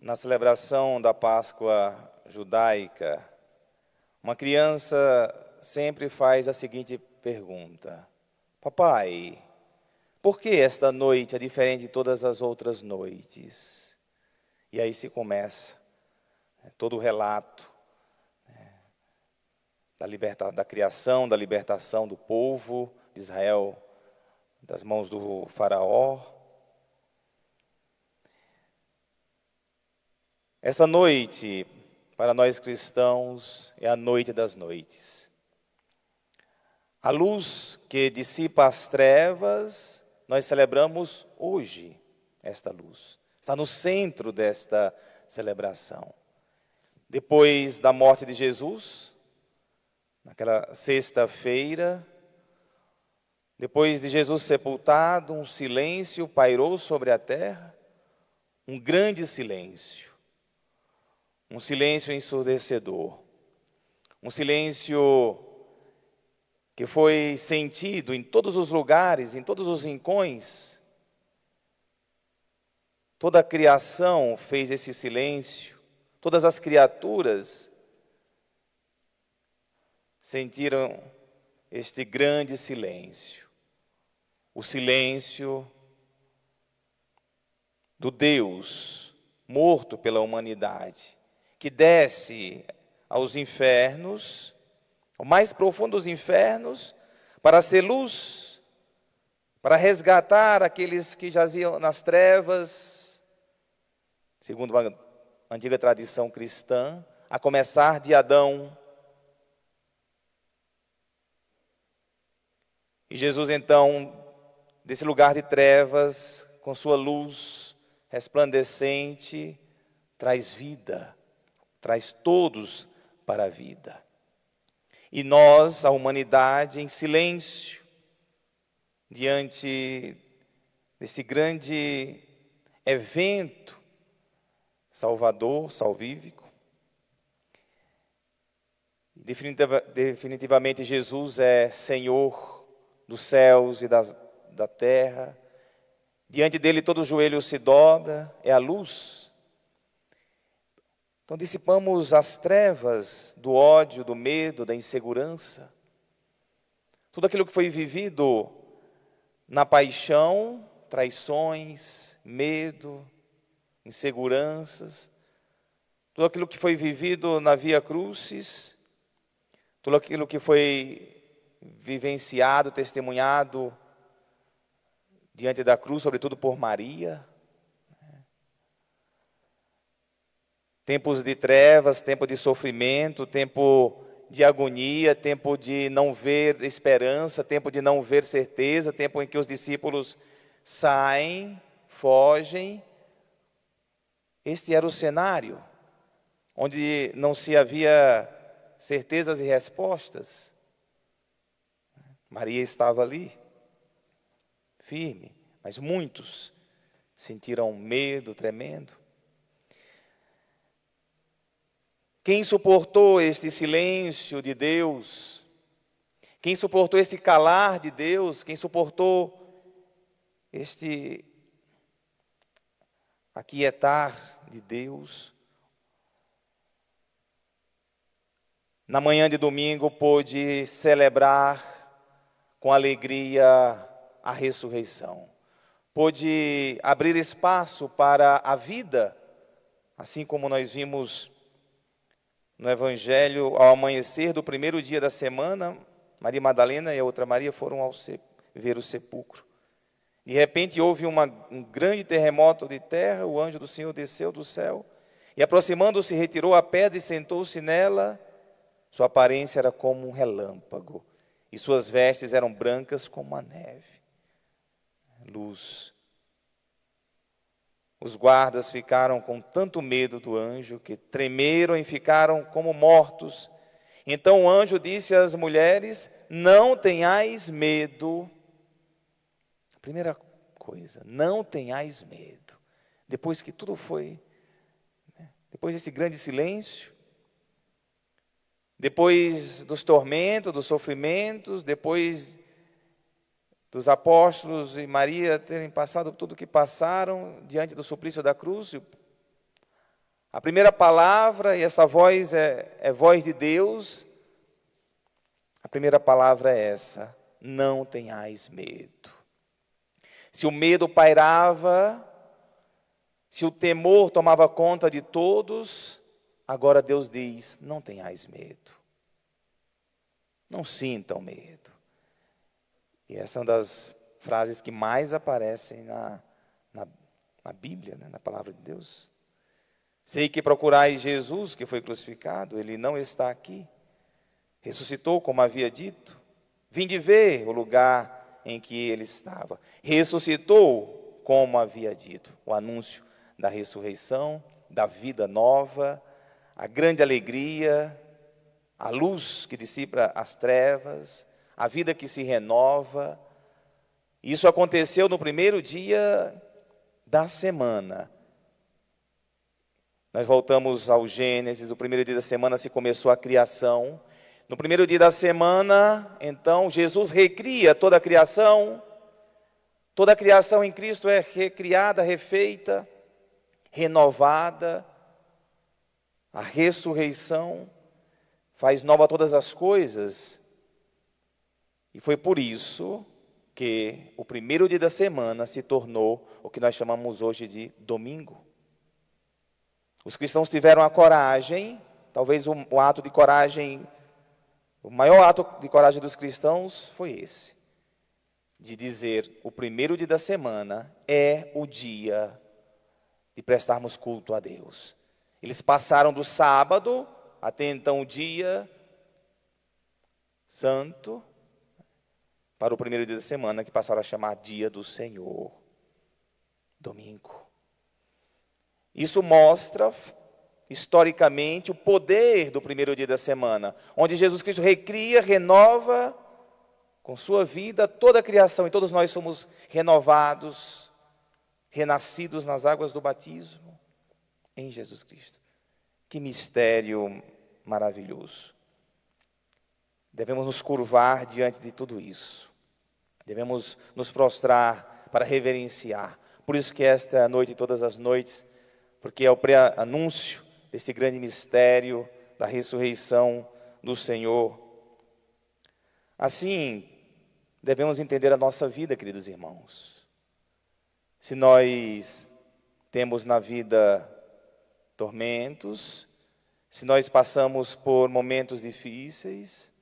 Na celebração da Páscoa judaica, uma criança sempre faz a seguinte pergunta: Papai, por que esta noite é diferente de todas as outras noites? E aí se começa né, todo o relato né, da, liberta, da criação, da libertação do povo de Israel das mãos do Faraó. Essa noite, para nós cristãos, é a noite das noites. A luz que dissipa as trevas, nós celebramos hoje esta luz. Está no centro desta celebração. Depois da morte de Jesus, naquela sexta-feira, depois de Jesus sepultado, um silêncio pairou sobre a terra, um grande silêncio, um silêncio ensurdecedor, um silêncio que foi sentido em todos os lugares, em todos os rincões. Toda a criação fez esse silêncio, todas as criaturas sentiram este grande silêncio. O silêncio do Deus morto pela humanidade, que desce aos infernos, ao mais profundo dos infernos, para ser luz, para resgatar aqueles que jaziam nas trevas, segundo uma antiga tradição cristã, a começar de Adão. E Jesus então desse lugar de trevas, com sua luz resplandecente, traz vida, traz todos para a vida. E nós, a humanidade, em silêncio, diante desse grande evento salvador, salvífico. Definitivamente, Jesus é Senhor dos céus e das da terra. Diante dele todo joelho se dobra, é a luz. Então dissipamos as trevas do ódio, do medo, da insegurança. Tudo aquilo que foi vivido na paixão, traições, medo, inseguranças, tudo aquilo que foi vivido na via crucis, tudo aquilo que foi vivenciado, testemunhado diante da cruz, sobretudo por Maria. Tempos de trevas, tempo de sofrimento, tempo de agonia, tempo de não ver esperança, tempo de não ver certeza, tempo em que os discípulos saem, fogem. Este era o cenário, onde não se havia certezas e respostas. Maria estava ali firme, mas muitos sentiram medo tremendo. Quem suportou este silêncio de Deus? Quem suportou esse calar de Deus? Quem suportou este aquietar de Deus? Na manhã de domingo pôde celebrar com alegria a ressurreição. Pôde abrir espaço para a vida, assim como nós vimos no Evangelho ao amanhecer do primeiro dia da semana, Maria Madalena e a outra Maria foram ao ver o sepulcro. De repente houve uma, um grande terremoto de terra, o anjo do Senhor desceu do céu e, aproximando-se, retirou a pedra e sentou-se nela. Sua aparência era como um relâmpago e suas vestes eram brancas como a neve luz. Os guardas ficaram com tanto medo do anjo que tremeram e ficaram como mortos. Então o anjo disse às mulheres: Não tenhais medo. Primeira coisa, não tenhais medo. Depois que tudo foi, né? depois desse grande silêncio, depois dos tormentos, dos sofrimentos, depois dos apóstolos e Maria terem passado tudo o que passaram diante do suplício da cruz, A primeira palavra, e essa voz é, é voz de Deus, a primeira palavra é essa: não tenhais medo. Se o medo pairava, se o temor tomava conta de todos, agora Deus diz: não tenhais medo. Não sintam medo. E essa é uma das frases que mais aparecem na, na, na Bíblia, né, na palavra de Deus. Sei que procurais Jesus, que foi crucificado, ele não está aqui. Ressuscitou, como havia dito. Vinde ver o lugar em que ele estava. Ressuscitou, como havia dito. O anúncio da ressurreição, da vida nova, a grande alegria, a luz que dissipa as trevas, a vida que se renova. Isso aconteceu no primeiro dia da semana. Nós voltamos ao Gênesis, o primeiro dia da semana se começou a criação. No primeiro dia da semana, então, Jesus recria toda a criação. Toda a criação em Cristo é recriada, refeita renovada, a ressurreição faz nova todas as coisas. E foi por isso que o primeiro dia da semana se tornou o que nós chamamos hoje de domingo. Os cristãos tiveram a coragem, talvez o, o ato de coragem, o maior ato de coragem dos cristãos foi esse, de dizer: o primeiro dia da semana é o dia de prestarmos culto a Deus. Eles passaram do sábado até então o dia santo para o primeiro dia da semana que passaram a chamar dia do Senhor, domingo. Isso mostra historicamente o poder do primeiro dia da semana, onde Jesus Cristo recria, renova com sua vida toda a criação e todos nós somos renovados renascidos nas águas do batismo em Jesus Cristo. Que mistério maravilhoso. Devemos nos curvar diante de tudo isso. Devemos nos prostrar para reverenciar. Por isso que esta noite e todas as noites, porque é o pré-anúncio desse grande mistério da ressurreição do Senhor. Assim, devemos entender a nossa vida, queridos irmãos. Se nós temos na vida tormentos, se nós passamos por momentos difíceis,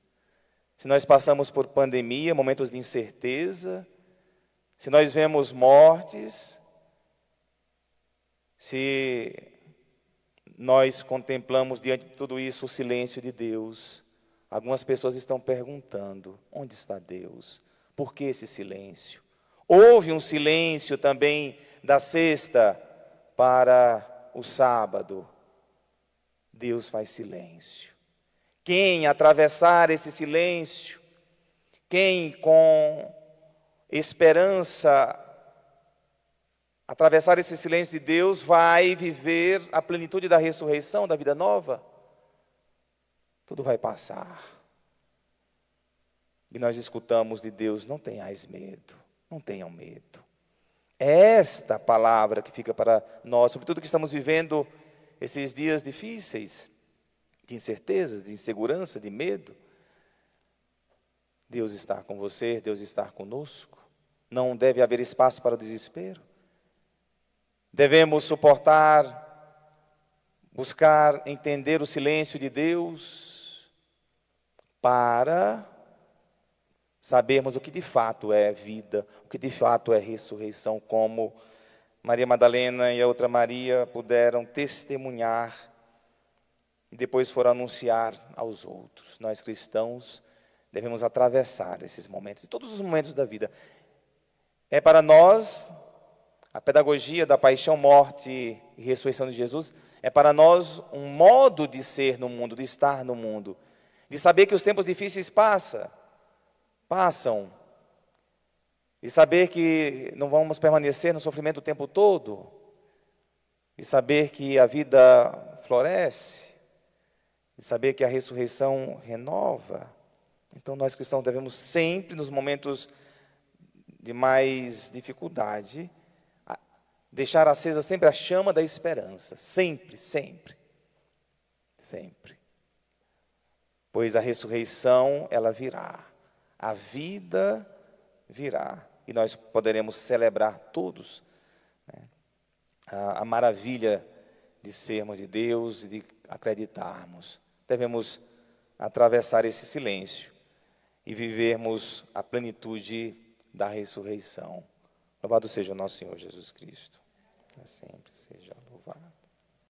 se nós passamos por pandemia, momentos de incerteza, se nós vemos mortes, se nós contemplamos diante de tudo isso o silêncio de Deus, algumas pessoas estão perguntando: onde está Deus? Por que esse silêncio? Houve um silêncio também da sexta para o sábado. Deus faz silêncio. Quem atravessar esse silêncio, quem com esperança atravessar esse silêncio de Deus, vai viver a plenitude da ressurreição, da vida nova. Tudo vai passar. E nós escutamos de Deus: não tenhais medo. Não tenham medo. É esta palavra que fica para nós, sobretudo que estamos vivendo esses dias difíceis, de incertezas, de insegurança, de medo. Deus está com você, Deus está conosco. Não deve haver espaço para o desespero. Devemos suportar, buscar entender o silêncio de Deus para sabermos o que de fato é vida, o que de fato é ressurreição, como Maria Madalena e a outra Maria puderam testemunhar depois foram anunciar aos outros. Nós cristãos devemos atravessar esses momentos, todos os momentos da vida. É para nós a pedagogia da paixão, morte e ressurreição de Jesus é para nós um modo de ser no mundo, de estar no mundo, de saber que os tempos difíceis passam passam e saber que não vamos permanecer no sofrimento o tempo todo, e saber que a vida floresce, e saber que a ressurreição renova. Então, nós cristãos devemos sempre, nos momentos de mais dificuldade, deixar acesa sempre a chama da esperança, sempre, sempre, sempre. Pois a ressurreição, ela virá, a vida virá, e nós poderemos celebrar todos né, a, a maravilha de sermos de Deus e de acreditarmos. Devemos atravessar esse silêncio e vivermos a plenitude da ressurreição. Louvado seja o nosso Senhor Jesus Cristo. Sempre seja louvado.